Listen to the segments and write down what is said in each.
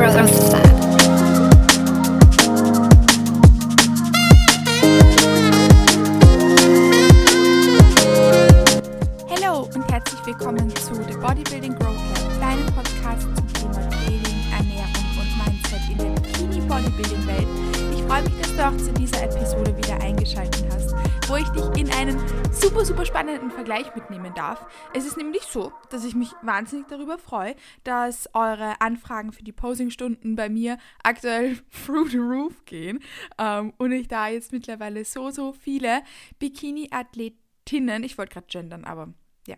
Hallo und herzlich willkommen zu The Bodybuilding Growth Lab, deinem Podcast zum Thema Training, Ernährung und Mindset in der Bikini Bodybuilding Welt. Ich freue mich, dass du auch zu dieser Episode wieder eingeschaltet hast, wo ich dich in einen super, super spannenden Vergleich mitnehmen darf. Es ist nämlich so, dass ich mich wahnsinnig darüber freue, dass eure Anfragen für die Posingstunden bei mir aktuell through the roof gehen ähm, und ich da jetzt mittlerweile so, so viele Bikini-Athletinnen, ich wollte gerade gendern, aber ja,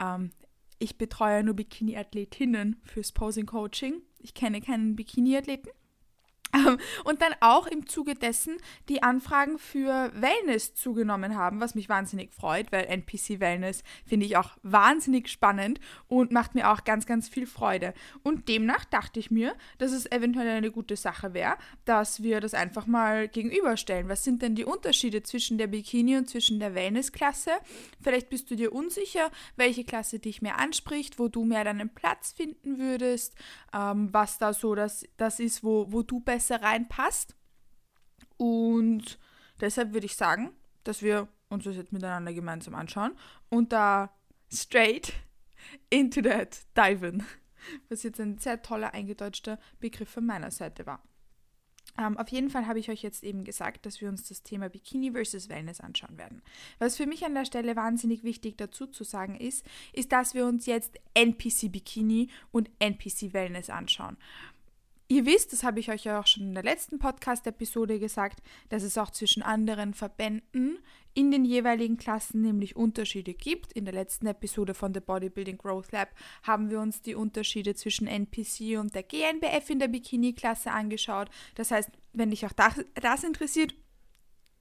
ähm, ich betreue nur Bikini-Athletinnen fürs Posing-Coaching. Ich kenne keinen Bikini-Athleten. Ähm, und dann auch im Zuge dessen die Anfragen für Wellness zugenommen haben, was mich wahnsinnig freut, weil NPC Wellness finde ich auch wahnsinnig spannend und macht mir auch ganz, ganz viel Freude. Und demnach dachte ich mir, dass es eventuell eine gute Sache wäre, dass wir das einfach mal gegenüberstellen. Was sind denn die Unterschiede zwischen der Bikini und zwischen der Wellness-Klasse? Vielleicht bist du dir unsicher, welche Klasse dich mehr anspricht, wo du mehr deinen Platz finden würdest, ähm, was da so das, das ist, wo, wo du besser besser reinpasst. Und deshalb würde ich sagen, dass wir uns das jetzt miteinander gemeinsam anschauen und da straight into that diven, was jetzt ein sehr toller eingedeutschter Begriff von meiner Seite war. Um, ähm, auf jeden Fall habe ich euch jetzt eben gesagt, dass wir uns das Thema Bikini versus Wellness anschauen werden. Was für mich an der Stelle wahnsinnig wichtig dazu zu sagen ist, ist, dass wir uns jetzt NPC Bikini und NPC Wellness anschauen. Ihr wisst, das habe ich euch ja auch schon in der letzten Podcast-Episode gesagt, dass es auch zwischen anderen Verbänden in den jeweiligen Klassen nämlich Unterschiede gibt. In der letzten Episode von The Bodybuilding Growth Lab haben wir uns die Unterschiede zwischen NPC und der GNBF in der Bikini-Klasse angeschaut. Das heißt, wenn dich auch das, das interessiert,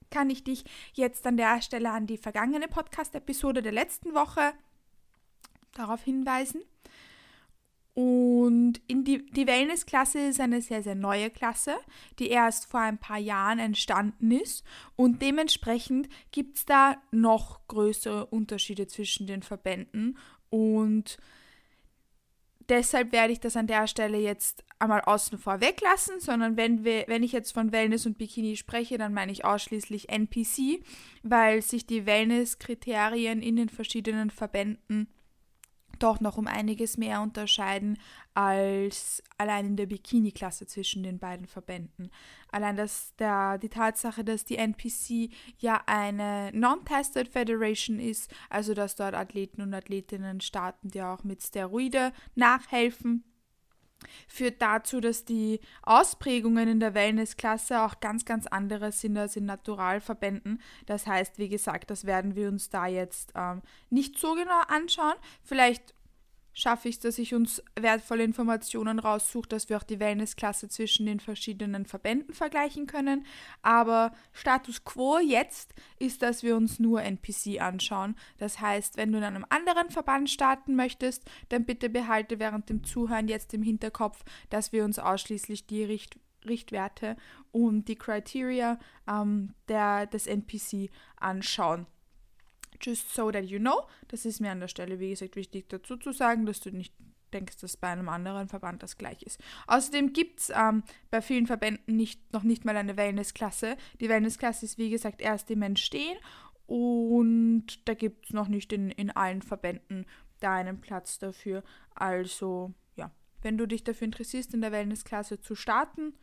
kann ich dich jetzt an der Stelle an die vergangene Podcast-Episode der letzten Woche darauf hinweisen. Und in die, die Wellness-Klasse ist eine sehr, sehr neue Klasse, die erst vor ein paar Jahren entstanden ist. Und dementsprechend gibt es da noch größere Unterschiede zwischen den Verbänden. Und deshalb werde ich das an der Stelle jetzt einmal außen vor weglassen, sondern wenn, wir, wenn ich jetzt von Wellness und Bikini spreche, dann meine ich ausschließlich NPC, weil sich die Wellness-Kriterien in den verschiedenen Verbänden doch noch um einiges mehr unterscheiden als allein in der Bikini-Klasse zwischen den beiden Verbänden. Allein dass der, die Tatsache, dass die NPC ja eine Non-Tested Federation ist, also dass dort Athleten und Athletinnen starten, die auch mit Steroide nachhelfen, führt dazu, dass die Ausprägungen in der Wellnessklasse auch ganz, ganz andere sind als in Naturalverbänden. Das heißt, wie gesagt, das werden wir uns da jetzt ähm, nicht so genau anschauen. Vielleicht schaffe ich es, dass ich uns wertvolle Informationen raussuche, dass wir auch die Wellnessklasse zwischen den verschiedenen Verbänden vergleichen können. Aber Status quo jetzt ist, dass wir uns nur NPC anschauen. Das heißt, wenn du in einem anderen Verband starten möchtest, dann bitte behalte während dem Zuhören jetzt im Hinterkopf, dass wir uns ausschließlich die Richt Richtwerte und die Criteria ähm, der, des NPC anschauen just so that you know. Das ist mir an der Stelle, wie gesagt, wichtig dazu zu sagen, dass du nicht denkst, dass bei einem anderen Verband das gleich ist. Außerdem gibt es ähm, bei vielen Verbänden nicht, noch nicht mal eine Wellnessklasse. Die Wellnessklasse ist, wie gesagt, erst im Entstehen und da gibt es noch nicht in, in allen Verbänden da einen Platz dafür. Also, ja, wenn du dich dafür interessierst, in der Wellnessklasse zu starten,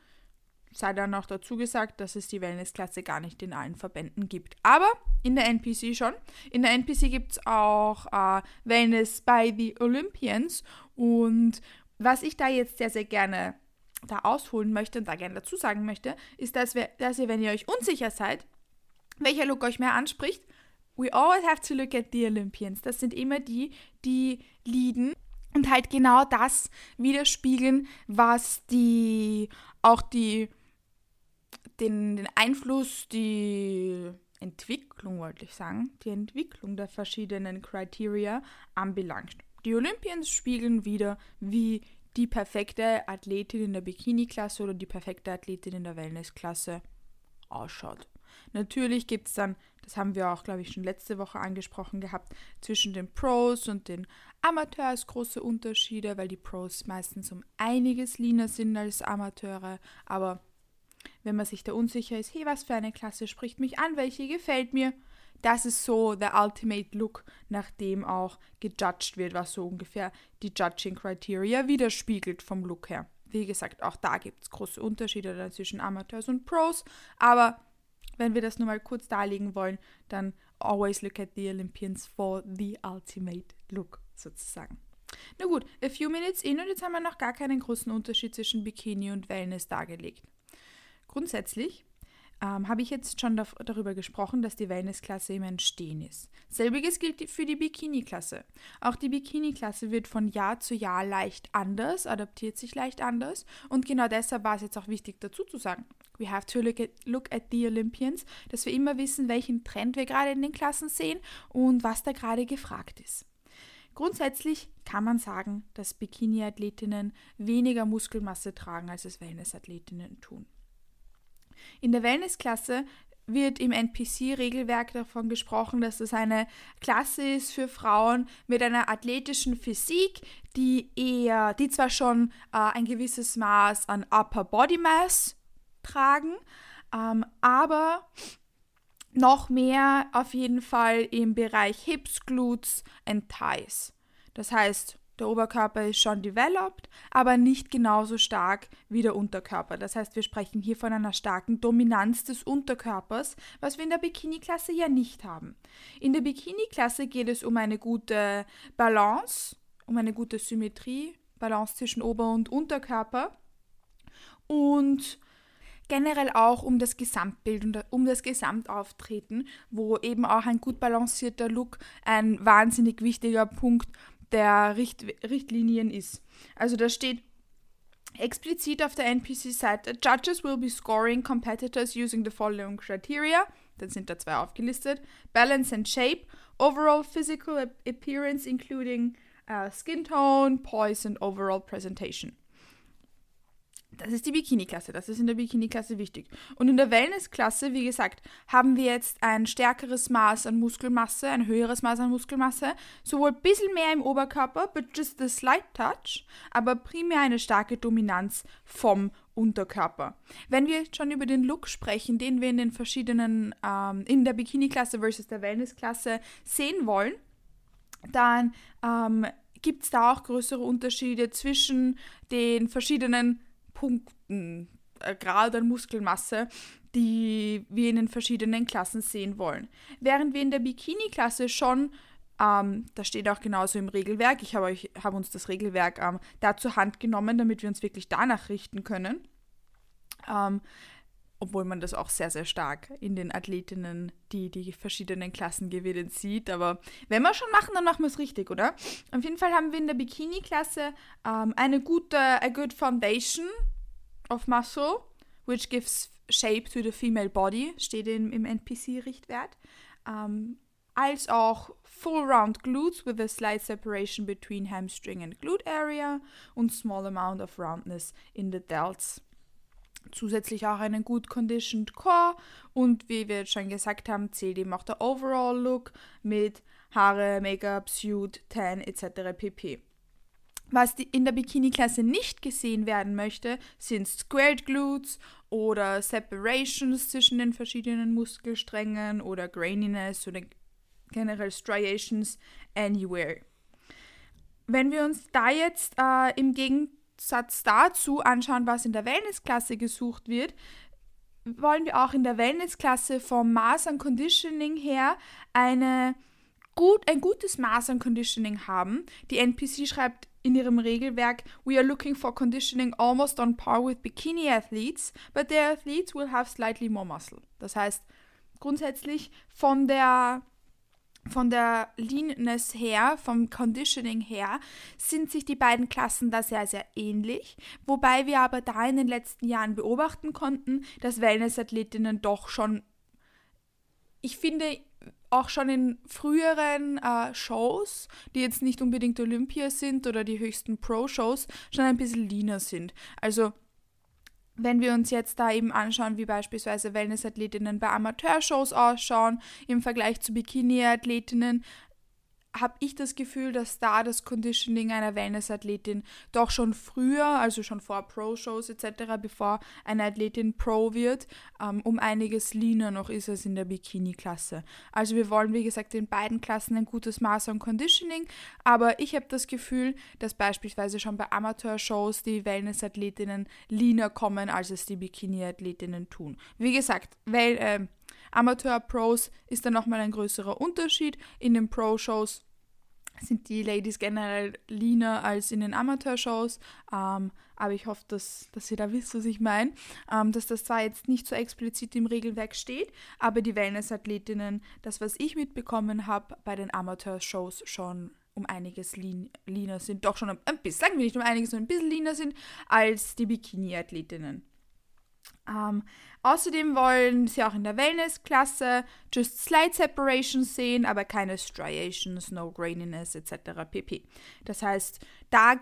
sei dann auch dazu gesagt, dass es die Wellnessklasse gar nicht in allen Verbänden gibt. Aber in der NPC schon. In der NPC gibt es auch äh, Wellness by the Olympians. Und was ich da jetzt sehr, sehr gerne da ausholen möchte und da gerne dazu sagen möchte, ist, dass, wir, dass ihr, wenn ihr euch unsicher seid, welcher Look euch mehr anspricht, we always have to look at the Olympians. Das sind immer die, die leaden und halt genau das widerspiegeln, was die auch die den, den Einfluss, die Entwicklung, wollte ich sagen, die Entwicklung der verschiedenen Criteria anbelangt. Die Olympians spiegeln wieder, wie die perfekte Athletin in der Bikini-Klasse oder die perfekte Athletin in der Wellness-Klasse ausschaut. Natürlich gibt es dann, das haben wir auch, glaube ich, schon letzte Woche angesprochen gehabt, zwischen den Pros und den Amateurs große Unterschiede, weil die Pros meistens um einiges leaner sind als Amateure. Aber wenn man sich da unsicher ist, hey, was für eine Klasse spricht mich an, welche gefällt mir, das ist so der Ultimate Look, nach dem auch gejudged wird, was so ungefähr die Judging Criteria widerspiegelt vom Look her. Wie gesagt, auch da gibt es große Unterschiede zwischen Amateurs und Pros, aber wenn wir das nur mal kurz darlegen wollen, dann always look at the Olympians for the ultimate look sozusagen. Na gut, a few minutes in und jetzt haben wir noch gar keinen großen Unterschied zwischen Bikini und Wellness dargelegt. Grundsätzlich ähm, habe ich jetzt schon darüber gesprochen, dass die Wellness-Klasse im Entstehen ist. Selbiges gilt für die Bikini-Klasse. Auch die Bikini-Klasse wird von Jahr zu Jahr leicht anders, adaptiert sich leicht anders und genau deshalb war es jetzt auch wichtig dazu zu sagen, we have to look at, look at the Olympians, dass wir immer wissen, welchen Trend wir gerade in den Klassen sehen und was da gerade gefragt ist. Grundsätzlich kann man sagen, dass Bikini-Athletinnen weniger Muskelmasse tragen, als es Wellness-Athletinnen tun. In der Wellnessklasse wird im NPC-Regelwerk davon gesprochen, dass es eine Klasse ist für Frauen mit einer athletischen Physik, die eher, die zwar schon äh, ein gewisses Maß an Upper Body Mass tragen, ähm, aber noch mehr auf jeden Fall im Bereich Hips, Glutes and Thighs. Das heißt, der Oberkörper ist schon developed, aber nicht genauso stark wie der Unterkörper. Das heißt, wir sprechen hier von einer starken Dominanz des Unterkörpers, was wir in der Bikini-Klasse ja nicht haben. In der Bikini-Klasse geht es um eine gute Balance, um eine gute Symmetrie, Balance zwischen Ober- und Unterkörper und generell auch um das Gesamtbild und um das Gesamtauftreten, wo eben auch ein gut balancierter Look ein wahnsinnig wichtiger Punkt der Richt Richtlinien ist. Also da steht explizit auf der NPC-Seite, Judges will be scoring competitors using the following criteria. Dann sind da zwei aufgelistet. Balance and shape, overall physical appearance including uh, skin tone, poise and overall presentation. Das ist die Bikini-Klasse, das ist in der Bikini-Klasse wichtig. Und in der Wellness-Klasse, wie gesagt, haben wir jetzt ein stärkeres Maß an Muskelmasse, ein höheres Maß an Muskelmasse, sowohl ein bisschen mehr im Oberkörper, but just a slight touch, aber primär eine starke Dominanz vom Unterkörper. Wenn wir schon über den Look sprechen, den wir in den verschiedenen, ähm, in der Bikini-Klasse versus der Wellness-Klasse sehen wollen, dann ähm, gibt es da auch größere Unterschiede zwischen den verschiedenen Punkten, äh, Grad an Muskelmasse, die wir in den verschiedenen Klassen sehen wollen. Während wir in der Bikini-Klasse schon ähm, das steht auch genauso im Regelwerk. Ich habe hab uns das Regelwerk ähm, da zur Hand genommen, damit wir uns wirklich danach richten können. Ähm, obwohl man das auch sehr, sehr stark in den Athletinnen, die die verschiedenen Klassen gewinnen, sieht. Aber wenn wir schon machen, dann machen wir es richtig, oder? Auf jeden Fall haben wir in der Bikini-Klasse ähm, eine gute, a good foundation of muscle, which gives shape to the female body, steht in, im NPC-Richtwert. Ähm, als auch full round glutes with a slight separation between hamstring and glute area und small amount of roundness in the delts zusätzlich auch einen gut conditioned Core und wie wir schon gesagt haben, zählt eben auch der Overall Look mit Haare, Make-up, Suit, Tan etc. pp. Was in der Bikini-Klasse nicht gesehen werden möchte, sind Squared Glutes oder Separations zwischen den verschiedenen Muskelsträngen oder Graininess oder generell Striations anywhere. Wenn wir uns da jetzt äh, im Gegensatz Satz dazu anschauen, was in der Wellnessklasse gesucht wird, wollen wir auch in der Wellnessklasse vom Maß an Conditioning her eine gut, ein gutes Maß an Conditioning haben. Die NPC schreibt in ihrem Regelwerk, we are looking for conditioning almost on par with bikini athletes, but their athletes will have slightly more muscle. Das heißt, grundsätzlich von der von der Leanness her, vom Conditioning her, sind sich die beiden Klassen da sehr, sehr ähnlich. Wobei wir aber da in den letzten Jahren beobachten konnten, dass Wellness-Athletinnen doch schon, ich finde, auch schon in früheren äh, Shows, die jetzt nicht unbedingt Olympia sind oder die höchsten Pro-Shows, schon ein bisschen leaner sind. Also wenn wir uns jetzt da eben anschauen, wie beispielsweise Wellnessathletinnen bei Amateurshows ausschauen im Vergleich zu Bikini-Athletinnen, habe ich das Gefühl, dass da das Conditioning einer Wellness-Athletin doch schon früher, also schon vor Pro-Shows etc., bevor eine Athletin Pro wird, ähm, um einiges leaner noch ist als in der Bikini-Klasse. Also wir wollen, wie gesagt, in beiden Klassen ein gutes Maß an Conditioning, aber ich habe das Gefühl, dass beispielsweise schon bei Amateur-Shows die Wellness-Athletinnen leaner kommen, als es die Bikini-Athletinnen tun. Wie gesagt, weil, äh, Amateur-Pros ist dann nochmal ein größerer Unterschied. In den Pro-Shows sind die Ladies generell leaner als in den Amateur-Shows. Ähm, aber ich hoffe, dass, dass ihr da wisst, was ich meine. Ähm, dass das zwar jetzt nicht so explizit im Regelwerk steht, aber die Wellness-Athletinnen, das, was ich mitbekommen habe, bei den Amateur-Shows schon um einiges lean, leaner sind. Doch schon ein, ein bisschen, sagen wir nicht um einiges, sondern ein bisschen leaner sind als die Bikini-Athletinnen. Ähm, außerdem wollen sie auch in der Wellness-Klasse just slight separations sehen, aber keine striations, no graininess etc. pp. Das heißt, da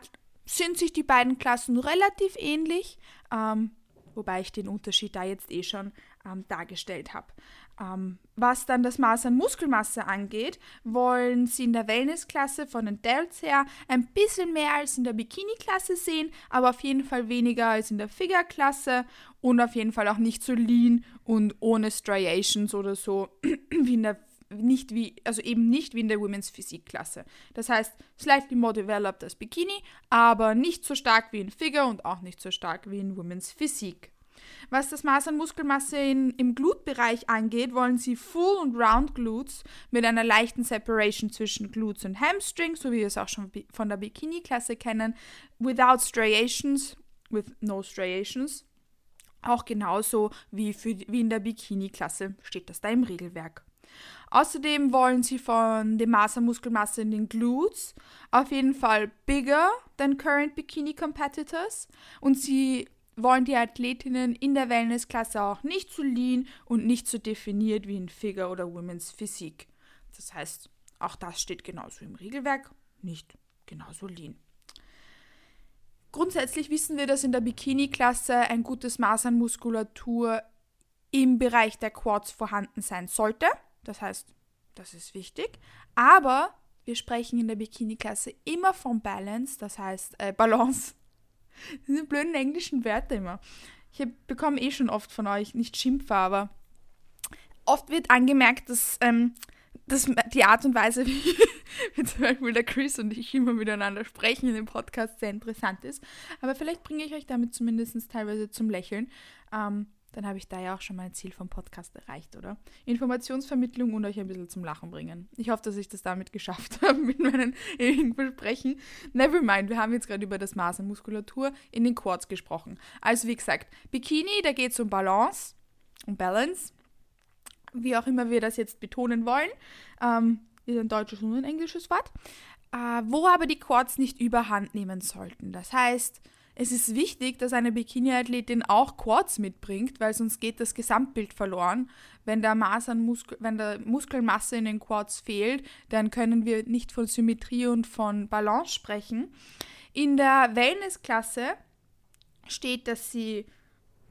sind sich die beiden Klassen relativ ähnlich, ähm, wobei ich den Unterschied da jetzt eh schon ähm, dargestellt habe. Ähm, was dann das Maß an Muskelmasse angeht, wollen sie in der Wellness-Klasse von den Delts her ein bisschen mehr als in der Bikini-Klasse sehen, aber auf jeden Fall weniger als in der Figure-Klasse und auf jeden Fall auch nicht so lean und ohne Striations oder so wie in der nicht wie, also eben nicht wie in der Women's Physik-Klasse. Das heißt, slightly more developed als Bikini, aber nicht so stark wie in Figure und auch nicht so stark wie in Women's Physik. Was das Maß an Muskelmasse in, im Glutbereich angeht, wollen sie Full und Round Glutes mit einer leichten Separation zwischen Glutes und Hamstrings, so wie wir es auch schon von der Bikini-Klasse kennen, without striations, with no striations. Auch genauso wie, für, wie in der Bikini-Klasse steht das da im Regelwerk. Außerdem wollen sie von dem Maß an Muskelmasse in den Glutes auf jeden Fall bigger than current Bikini Competitors und sie wollen die Athletinnen in der Wellnessklasse auch nicht zu lean und nicht so definiert wie in Figure oder Women's Physik. Das heißt, auch das steht genauso im Regelwerk, nicht genauso lean. Grundsätzlich wissen wir, dass in der Bikini-Klasse ein gutes Maß an Muskulatur im Bereich der Quads vorhanden sein sollte. Das heißt, das ist wichtig. Aber wir sprechen in der Bikini-Klasse immer von Balance, das heißt äh, Balance diese blöden englischen Wörter immer. Ich bekomme eh schon oft von euch, nicht Schimpfer, aber oft wird angemerkt, dass, ähm, dass die Art und Weise, wie, wie zum Beispiel der Chris und ich immer miteinander sprechen in dem Podcast, sehr interessant ist. Aber vielleicht bringe ich euch damit zumindest teilweise zum Lächeln. Ähm, dann habe ich da ja auch schon mein Ziel vom Podcast erreicht, oder? Informationsvermittlung und euch ein bisschen zum Lachen bringen. Ich hoffe, dass ich das damit geschafft habe mit meinen ewigen Versprechen. Nevermind, wir haben jetzt gerade über das Maß an Muskulatur in den Quads gesprochen. Also wie gesagt, Bikini, da geht es um Balance, um Balance, wie auch immer wir das jetzt betonen wollen. Ähm, ist ein deutsches und ein englisches Wort. Äh, wo aber die Quads nicht überhand nehmen sollten. Das heißt, es ist wichtig, dass eine Bikini-Athletin auch Quads mitbringt, weil sonst geht das Gesamtbild verloren. Wenn der, Maß an Muskel, wenn der Muskelmasse in den Quads fehlt, dann können wir nicht von Symmetrie und von Balance sprechen. In der Wellness-Klasse steht, dass sie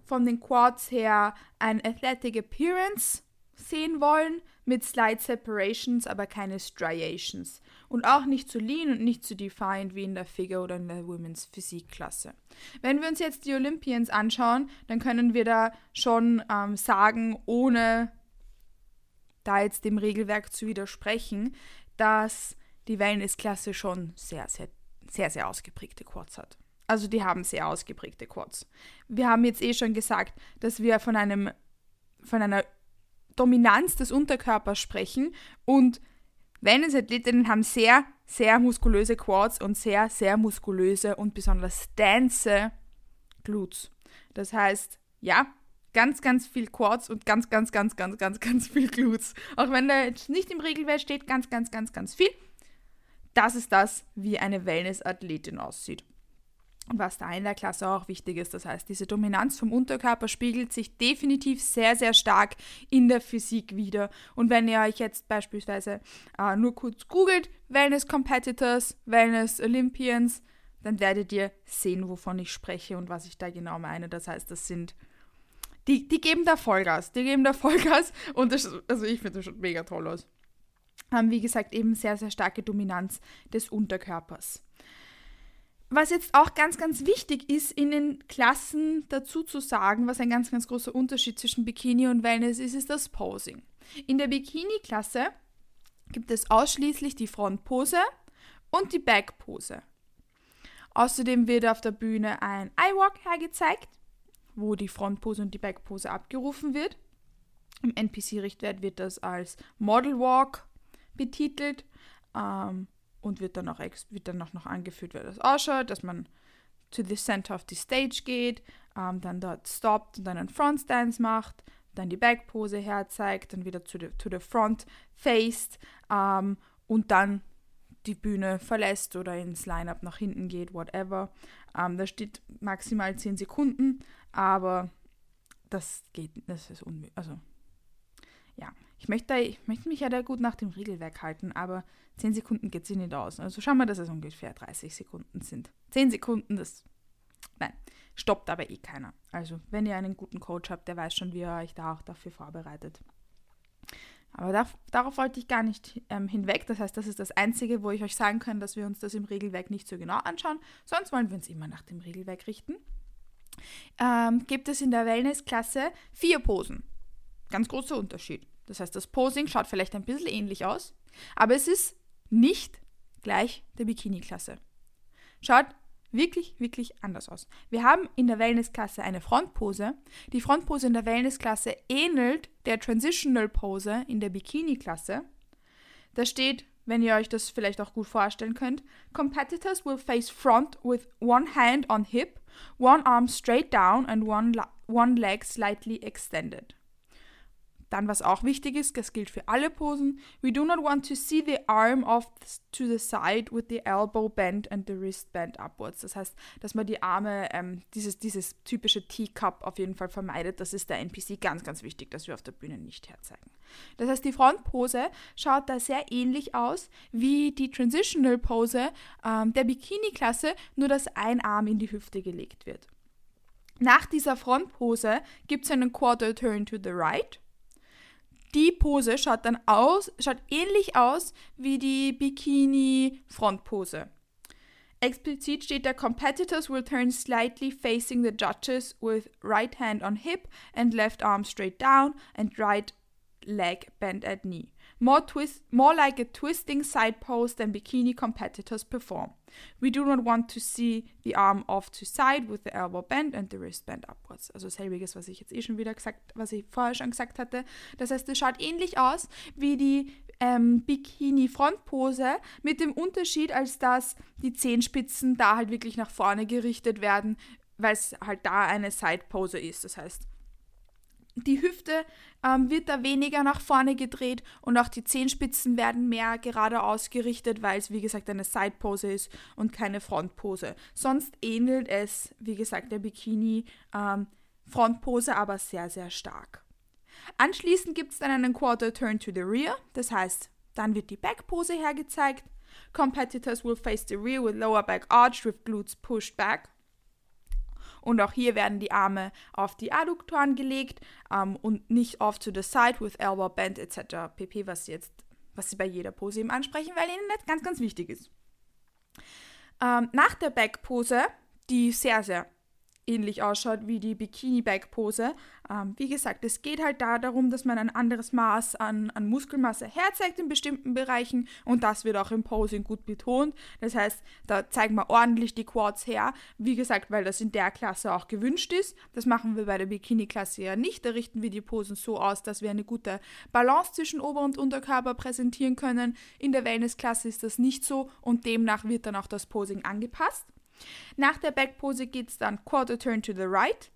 von den Quads her ein Athletic Appearance sehen wollen, mit Slide Separations, aber keine Striations. Und auch nicht zu lean und nicht zu defined wie in der Figure oder in der Women's Physikklasse. Wenn wir uns jetzt die Olympians anschauen, dann können wir da schon ähm, sagen, ohne da jetzt dem Regelwerk zu widersprechen, dass die Wellness-Klasse schon sehr, sehr, sehr, sehr ausgeprägte Quads hat. Also die haben sehr ausgeprägte Quads. Wir haben jetzt eh schon gesagt, dass wir von einem von einer Dominanz des Unterkörpers sprechen und Wellness-Athletinnen haben sehr, sehr muskulöse Quads und sehr, sehr muskulöse und besonders dense Glutes. Das heißt, ja, ganz, ganz viel Quads und ganz, ganz, ganz, ganz, ganz, ganz viel Glutes. Auch wenn da jetzt nicht im Regelwerk steht, ganz, ganz, ganz, ganz viel. Das ist das, wie eine Wellness-Athletin aussieht was da in der Klasse auch wichtig ist. Das heißt, diese Dominanz vom Unterkörper spiegelt sich definitiv sehr, sehr stark in der Physik wieder. Und wenn ihr euch jetzt beispielsweise äh, nur kurz googelt, Wellness Competitors, Wellness Olympians, dann werdet ihr sehen, wovon ich spreche und was ich da genau meine. Das heißt, das sind die, die geben da Vollgas. Die geben da Vollgas und das, also ich finde das schon mega toll aus. Haben, wie gesagt, eben sehr, sehr starke Dominanz des Unterkörpers. Was jetzt auch ganz, ganz wichtig ist, in den Klassen dazu zu sagen, was ein ganz, ganz großer Unterschied zwischen Bikini und Wellness ist, ist das Posing. In der Bikini-Klasse gibt es ausschließlich die Frontpose und die Backpose. Außerdem wird auf der Bühne ein Eye-Walk hergezeigt wo die Frontpose und die Backpose abgerufen wird. Im NPC-Richtwert wird das als Model Walk betitelt ähm, und wird dann, auch wird dann auch noch angeführt, wie das ausschaut, dass man to the center of the stage geht, ähm, dann dort stoppt und dann einen Front Stance macht, dann die Backpose herzeigt, dann wieder to the, to the front faced ähm, und dann die Bühne verlässt oder ins Line-Up nach hinten geht, whatever. Ähm, da steht maximal 10 Sekunden, aber das geht, das ist unmöglich. Also, ja, ich möchte, ich möchte mich ja da gut nach dem Regelwerk halten, aber 10 Sekunden geht sie nicht aus. Also schauen wir, dass es ungefähr 30 Sekunden sind. 10 Sekunden, das, nein, stoppt aber eh keiner. Also, wenn ihr einen guten Coach habt, der weiß schon, wie er euch da auch dafür vorbereitet. Aber da, darauf wollte ich gar nicht ähm, hinweg. Das heißt, das ist das Einzige, wo ich euch sagen kann, dass wir uns das im Regelwerk nicht so genau anschauen. Sonst wollen wir uns immer nach dem Regelwerk richten. Ähm, gibt es in der Wellness-Klasse vier Posen. Ganz großer Unterschied. Das heißt, das Posing schaut vielleicht ein bisschen ähnlich aus, aber es ist nicht gleich der Bikini-Klasse. Schaut wirklich, wirklich anders aus. Wir haben in der Wellness-Klasse eine Frontpose. Die Frontpose in der Wellness-Klasse ähnelt der Transitional-Pose in der Bikini-Klasse. Da steht, wenn ihr euch das vielleicht auch gut vorstellen könnt, Competitors will face front with one hand on hip, one arm straight down and one, one leg slightly extended. Dann, was auch wichtig ist, das gilt für alle Posen. We do not want to see the arm off to the side with the elbow bent and the wrist bent upwards. Das heißt, dass man die Arme, ähm, dieses, dieses typische Teacup auf jeden Fall vermeidet. Das ist der NPC ganz, ganz wichtig, dass wir auf der Bühne nicht herzeigen. Das heißt, die Frontpose schaut da sehr ähnlich aus wie die Transitional Pose ähm, der Bikini-Klasse, nur dass ein Arm in die Hüfte gelegt wird. Nach dieser Frontpose gibt es einen Quarter Turn to the right die Pose schaut dann aus, schaut ähnlich aus wie die Bikini-Frontpose. Explizit steht der Competitors will turn slightly facing the judges with right hand on hip and left arm straight down and right leg bent at knee. More, twist, more like a twisting side pose than bikini competitors perform. We do not want to see the arm off to side with the elbow bent and the wrist bent upwards. Also selbiges, was ich jetzt eh schon wieder gesagt, was ich vorher schon gesagt hatte. Das heißt, es schaut ähnlich aus wie die ähm, Bikini-Frontpose mit dem Unterschied, als dass die Zehenspitzen da halt wirklich nach vorne gerichtet werden, weil es halt da eine Side-Pose ist. Das heißt, die Hüfte ähm, wird da weniger nach vorne gedreht und auch die Zehenspitzen werden mehr gerade ausgerichtet, weil es wie gesagt eine Side-Pose ist und keine Frontpose. Sonst ähnelt es, wie gesagt, der Bikini ähm, Frontpose, aber sehr, sehr stark. Anschließend gibt es dann einen Quarter Turn to the Rear, das heißt, dann wird die Backpose hergezeigt. Competitors will face the rear with lower back arched with glutes pushed back. Und auch hier werden die Arme auf die Adduktoren gelegt ähm, und nicht off to the side with elbow bend etc. pp, was sie jetzt, was sie bei jeder Pose eben ansprechen, weil ihnen das ganz, ganz wichtig ist. Ähm, nach der Backpose, die sehr, sehr ähnlich ausschaut wie die Bikini-Back-Pose. Ähm, wie gesagt, es geht halt da darum, dass man ein anderes Maß an, an Muskelmasse herzeigt in bestimmten Bereichen und das wird auch im Posing gut betont. Das heißt, da zeigen wir ordentlich die Quads her. Wie gesagt, weil das in der Klasse auch gewünscht ist. Das machen wir bei der Bikini-Klasse ja nicht. Da richten wir die Posen so aus, dass wir eine gute Balance zwischen Ober- und Unterkörper präsentieren können. In der Wellness-Klasse ist das nicht so und demnach wird dann auch das Posing angepasst. Nach der Backpose geht es dann Quarter Turn to the right.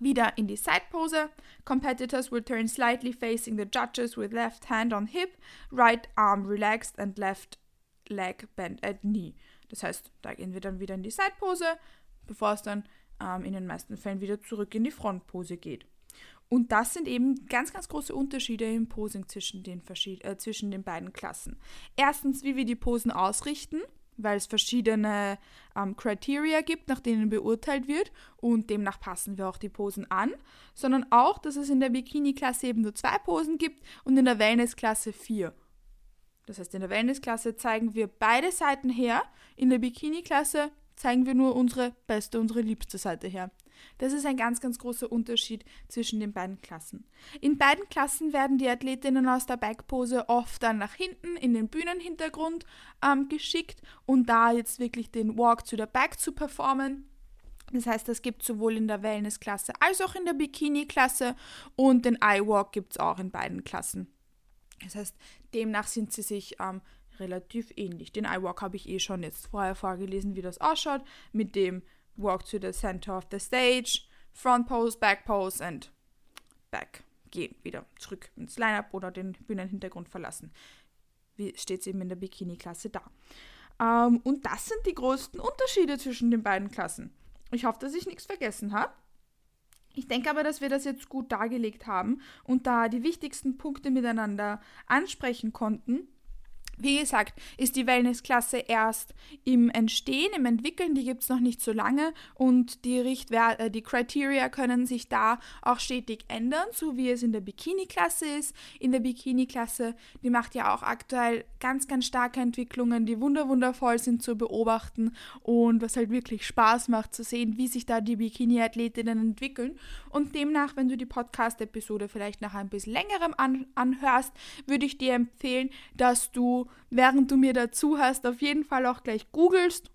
Wieder in die Side Pose. Competitors will turn slightly facing the judges with left hand on hip, right arm relaxed and left leg bent at knee. Das heißt, da gehen wir dann wieder in die Side Pose, bevor es dann ähm, in den meisten Fällen wieder zurück in die Frontpose geht. Und das sind eben ganz, ganz große Unterschiede im Posing zwischen den, äh, zwischen den beiden Klassen. Erstens, wie wir die Posen ausrichten weil es verschiedene ähm, Criteria gibt, nach denen beurteilt wird und demnach passen wir auch die Posen an, sondern auch, dass es in der Bikini-Klasse eben nur zwei Posen gibt und in der Wellness-Klasse vier. Das heißt, in der Wellness-Klasse zeigen wir beide Seiten her, in der Bikini-Klasse zeigen wir nur unsere beste, unsere liebste Seite her. Das ist ein ganz, ganz großer Unterschied zwischen den beiden Klassen. In beiden Klassen werden die Athletinnen aus der Backpose oft dann nach hinten in den Bühnenhintergrund ähm, geschickt und da jetzt wirklich den Walk to the Back zu performen. Das heißt, das gibt es sowohl in der Wellness-Klasse als auch in der Bikini-Klasse und den Eye-Walk gibt es auch in beiden Klassen. Das heißt, demnach sind sie sich ähm, relativ ähnlich. Den Eye-Walk habe ich eh schon jetzt vorher vorgelesen, wie das ausschaut, mit dem walk to the center of the stage, front pose, back pose und back. Gehen wieder zurück ins Line-Up oder den Bühnenhintergrund verlassen. Wie steht es eben in der Bikini-Klasse da. Ähm, und das sind die größten Unterschiede zwischen den beiden Klassen. Ich hoffe, dass ich nichts vergessen habe. Ich denke aber, dass wir das jetzt gut dargelegt haben und da die wichtigsten Punkte miteinander ansprechen konnten. Wie gesagt, ist die Wellnessklasse erst im Entstehen, im Entwickeln, die gibt es noch nicht so lange und die, Richtwerte, äh, die Criteria können sich da auch stetig ändern, so wie es in der Bikini-Klasse ist. In der Bikini-Klasse, die macht ja auch aktuell ganz, ganz starke Entwicklungen, die wunderwundervoll sind zu beobachten und was halt wirklich Spaß macht zu sehen, wie sich da die Bikini-Athletinnen entwickeln. Und demnach, wenn du die Podcast-Episode vielleicht nach ein bisschen längerem an anhörst, würde ich dir empfehlen, dass du während du mir dazu hast, auf jeden Fall auch gleich googelst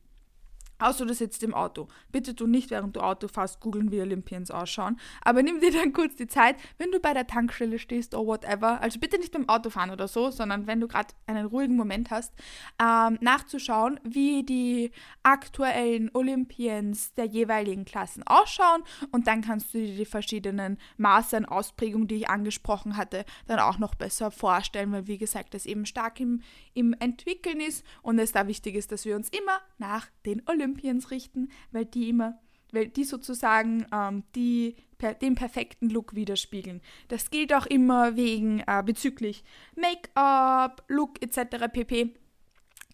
Außer du sitzt im Auto. Bitte du nicht, während du Auto fährst, googeln, wie Olympians ausschauen. Aber nimm dir dann kurz die Zeit, wenn du bei der Tankstelle stehst oder whatever. Also bitte nicht beim Autofahren oder so, sondern wenn du gerade einen ruhigen Moment hast, ähm, nachzuschauen, wie die aktuellen Olympians der jeweiligen Klassen ausschauen. Und dann kannst du dir die verschiedenen Maße an Ausprägung, die ich angesprochen hatte, dann auch noch besser vorstellen, weil wie gesagt, das eben stark im, im Entwickeln ist und es da wichtig ist, dass wir uns immer nach den Olympians Olympians richten, weil die immer, weil die sozusagen ähm, die, per, den perfekten Look widerspiegeln. Das gilt auch immer wegen äh, bezüglich Make-up, Look etc. pp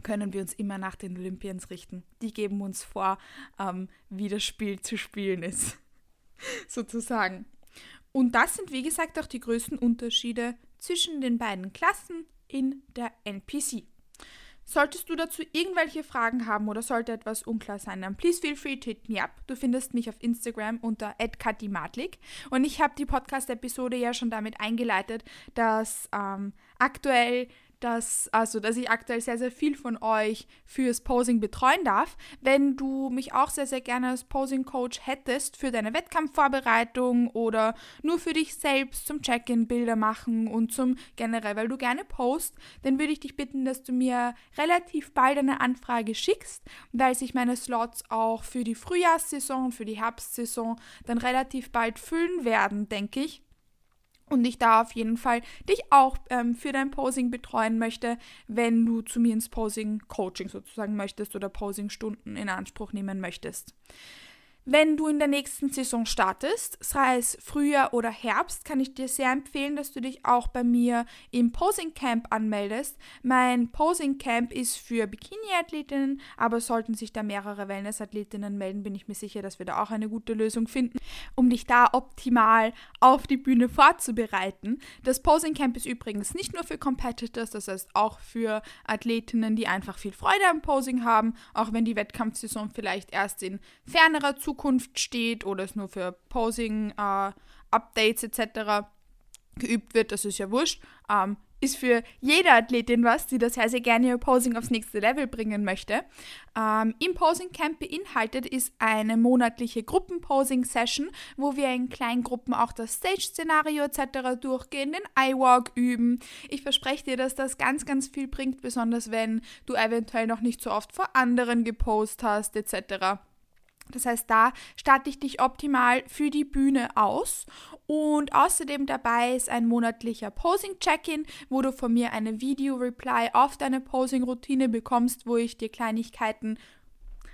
können wir uns immer nach den Olympians richten. Die geben uns vor, ähm, wie das Spiel zu spielen ist. Sozusagen. Und das sind, wie gesagt, auch die größten Unterschiede zwischen den beiden Klassen in der NPC. Solltest du dazu irgendwelche Fragen haben oder sollte etwas unklar sein, dann please feel free to hit me up. Du findest mich auf Instagram unter @katimatlik und ich habe die Podcast-Episode ja schon damit eingeleitet, dass ähm, aktuell dass, also, dass ich aktuell sehr, sehr viel von euch fürs Posing betreuen darf. Wenn du mich auch sehr, sehr gerne als Posing-Coach hättest für deine Wettkampfvorbereitung oder nur für dich selbst zum Check-in Bilder machen und zum generell, weil du gerne post, dann würde ich dich bitten, dass du mir relativ bald eine Anfrage schickst, weil sich meine Slots auch für die Frühjahrssaison, für die Herbstsaison dann relativ bald füllen werden, denke ich und ich da auf jeden Fall dich auch ähm, für dein Posing betreuen möchte, wenn du zu mir ins Posing-Coaching sozusagen möchtest oder Posing-Stunden in Anspruch nehmen möchtest. Wenn du in der nächsten Saison startest, sei es Frühjahr oder Herbst, kann ich dir sehr empfehlen, dass du dich auch bei mir im Posing Camp anmeldest. Mein Posing Camp ist für Bikini-Athletinnen, aber sollten sich da mehrere Wellness-Athletinnen melden, bin ich mir sicher, dass wir da auch eine gute Lösung finden, um dich da optimal auf die Bühne vorzubereiten. Das Posing Camp ist übrigens nicht nur für Competitors, das heißt auch für Athletinnen, die einfach viel Freude am Posing haben, auch wenn die Wettkampfsaison vielleicht erst in fernerer Zukunft Zukunft steht oder es nur für Posing-Updates äh, etc. geübt wird, das ist ja wurscht. Ähm, ist für jede Athletin was, die das sehr, sehr gerne ihr Posing aufs nächste Level bringen möchte. Ähm, Im Posing Camp beinhaltet ist eine monatliche Gruppenposing-Session, wo wir in kleinen Gruppen auch das Stage-Szenario etc. durchgehen, den Eye-Walk üben. Ich verspreche dir, dass das ganz, ganz viel bringt, besonders wenn du eventuell noch nicht so oft vor anderen gepostet hast etc. Das heißt, da starte ich dich optimal für die Bühne aus. Und außerdem dabei ist ein monatlicher Posing-Check-In, wo du von mir eine Video-Reply auf deine Posing-Routine bekommst, wo ich dir Kleinigkeiten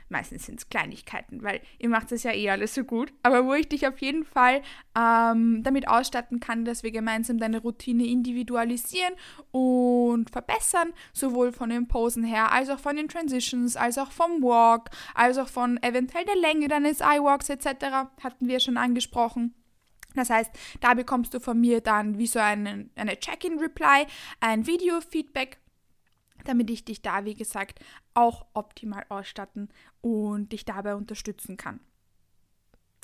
meistens sind es Kleinigkeiten, weil ihr macht es ja eh alles so gut, aber wo ich dich auf jeden Fall ähm, damit ausstatten kann, dass wir gemeinsam deine Routine individualisieren und verbessern, sowohl von den Posen her, als auch von den Transitions, als auch vom Walk, als auch von eventuell der Länge deines Eye-Walks etc., hatten wir schon angesprochen. Das heißt, da bekommst du von mir dann wie so einen, eine Check-in-Reply, ein Video-Feedback damit ich dich da, wie gesagt, auch optimal ausstatten und dich dabei unterstützen kann.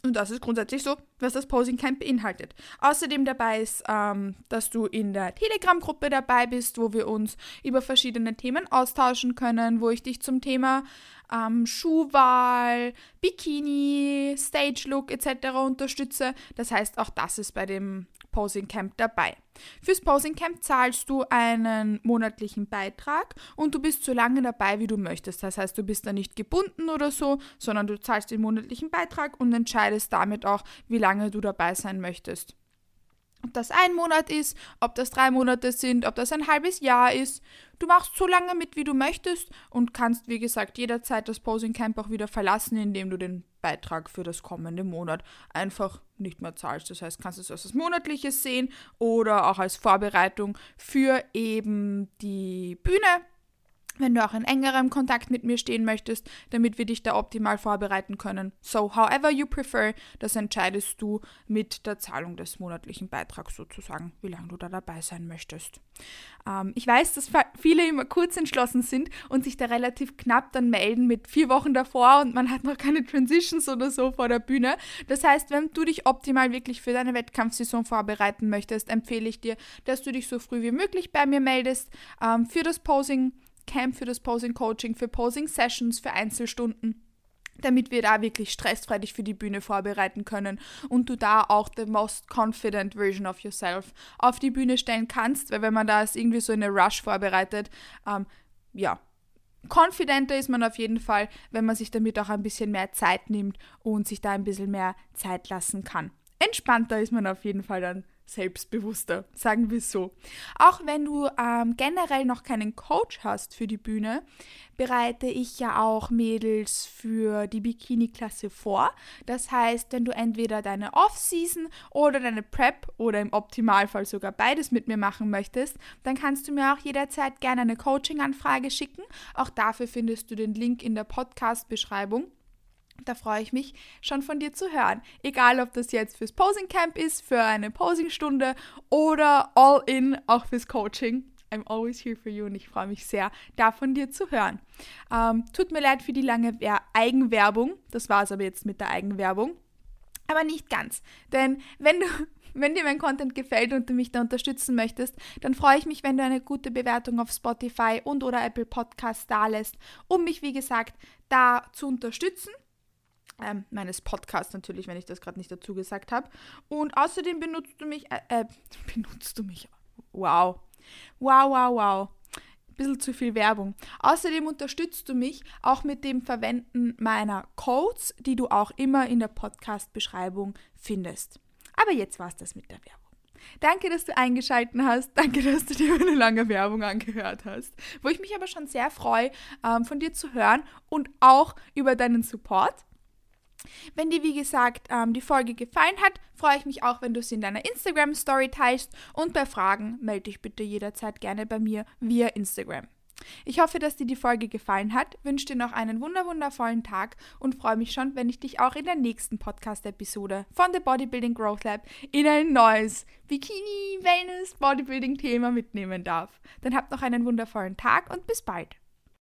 Und das ist grundsätzlich so, was das Posing Camp beinhaltet. Außerdem dabei ist, ähm, dass du in der Telegram-Gruppe dabei bist, wo wir uns über verschiedene Themen austauschen können, wo ich dich zum Thema ähm, Schuhwahl, Bikini, Stage Look etc. unterstütze. Das heißt, auch das ist bei dem Posing Camp dabei. Fürs Posing Camp zahlst du einen monatlichen Beitrag und du bist so lange dabei, wie du möchtest. Das heißt, du bist da nicht gebunden oder so, sondern du zahlst den monatlichen Beitrag und entscheidest damit auch, wie lange du dabei sein möchtest. Ob das ein Monat ist, ob das drei Monate sind, ob das ein halbes Jahr ist. Du machst so lange mit, wie du möchtest und kannst, wie gesagt, jederzeit das Posing Camp auch wieder verlassen, indem du den Beitrag für das kommende Monat einfach nicht mehr zahlst. Das heißt, kannst es als monatliches sehen oder auch als Vorbereitung für eben die Bühne, wenn du auch in engerem Kontakt mit mir stehen möchtest, damit wir dich da optimal vorbereiten können. So, however you prefer, das entscheidest du mit der Zahlung des monatlichen Beitrags sozusagen, wie lange du da dabei sein möchtest. Ähm, ich weiß, dass viele immer kurz entschlossen sind und sich da relativ knapp dann melden mit vier Wochen davor und man hat noch keine Transitions oder so vor der Bühne. Das heißt, wenn du dich optimal wirklich für deine Wettkampfsaison vorbereiten möchtest, empfehle ich dir, dass du dich so früh wie möglich bei mir meldest ähm, für das Posing Camp für das Posing Coaching, für Posing Sessions, für Einzelstunden damit wir da wirklich stressfrei dich für die Bühne vorbereiten können und du da auch the most confident version of yourself auf die Bühne stellen kannst, weil wenn man da irgendwie so eine Rush vorbereitet, ähm, ja, confidenter ist man auf jeden Fall, wenn man sich damit auch ein bisschen mehr Zeit nimmt und sich da ein bisschen mehr Zeit lassen kann. Entspannter ist man auf jeden Fall dann selbstbewusster, sagen wir so. Auch wenn du ähm, generell noch keinen Coach hast für die Bühne, bereite ich ja auch Mädels für die Bikini-Klasse vor. Das heißt, wenn du entweder deine Off-Season oder deine Prep oder im Optimalfall sogar beides mit mir machen möchtest, dann kannst du mir auch jederzeit gerne eine Coaching-Anfrage schicken. Auch dafür findest du den Link in der Podcast-Beschreibung. Da freue ich mich schon von dir zu hören. Egal, ob das jetzt fürs Posing Camp ist, für eine Posingstunde oder all in auch fürs Coaching. I'm always here for you und ich freue mich sehr, da von dir zu hören. Ähm, tut mir leid für die lange Eigenwerbung. Das war es aber jetzt mit der Eigenwerbung. Aber nicht ganz. Denn wenn du, wenn dir mein Content gefällt und du mich da unterstützen möchtest, dann freue ich mich, wenn du eine gute Bewertung auf Spotify und oder Apple Podcasts da lässt, um mich, wie gesagt, da zu unterstützen ähm, meines Podcasts natürlich, wenn ich das gerade nicht dazu gesagt habe. Und außerdem benutzt du mich, äh, äh, benutzt du mich, wow, wow, wow, wow. Bisschen zu viel Werbung. Außerdem unterstützt du mich auch mit dem Verwenden meiner Codes, die du auch immer in der Podcast-Beschreibung findest. Aber jetzt war es das mit der Werbung. Danke, dass du eingeschaltet hast. Danke, dass du dir eine lange Werbung angehört hast. Wo ich mich aber schon sehr freue, ähm, von dir zu hören und auch über deinen Support. Wenn dir, wie gesagt, ähm, die Folge gefallen hat, freue ich mich auch, wenn du sie in deiner Instagram-Story teilst und bei Fragen melde dich bitte jederzeit gerne bei mir via Instagram. Ich hoffe, dass dir die Folge gefallen hat, wünsche dir noch einen wunderwundervollen Tag und freue mich schon, wenn ich dich auch in der nächsten Podcast-Episode von The Bodybuilding Growth Lab in ein neues Bikini, Wellness, Bodybuilding-Thema mitnehmen darf. Dann habt noch einen wundervollen Tag und bis bald.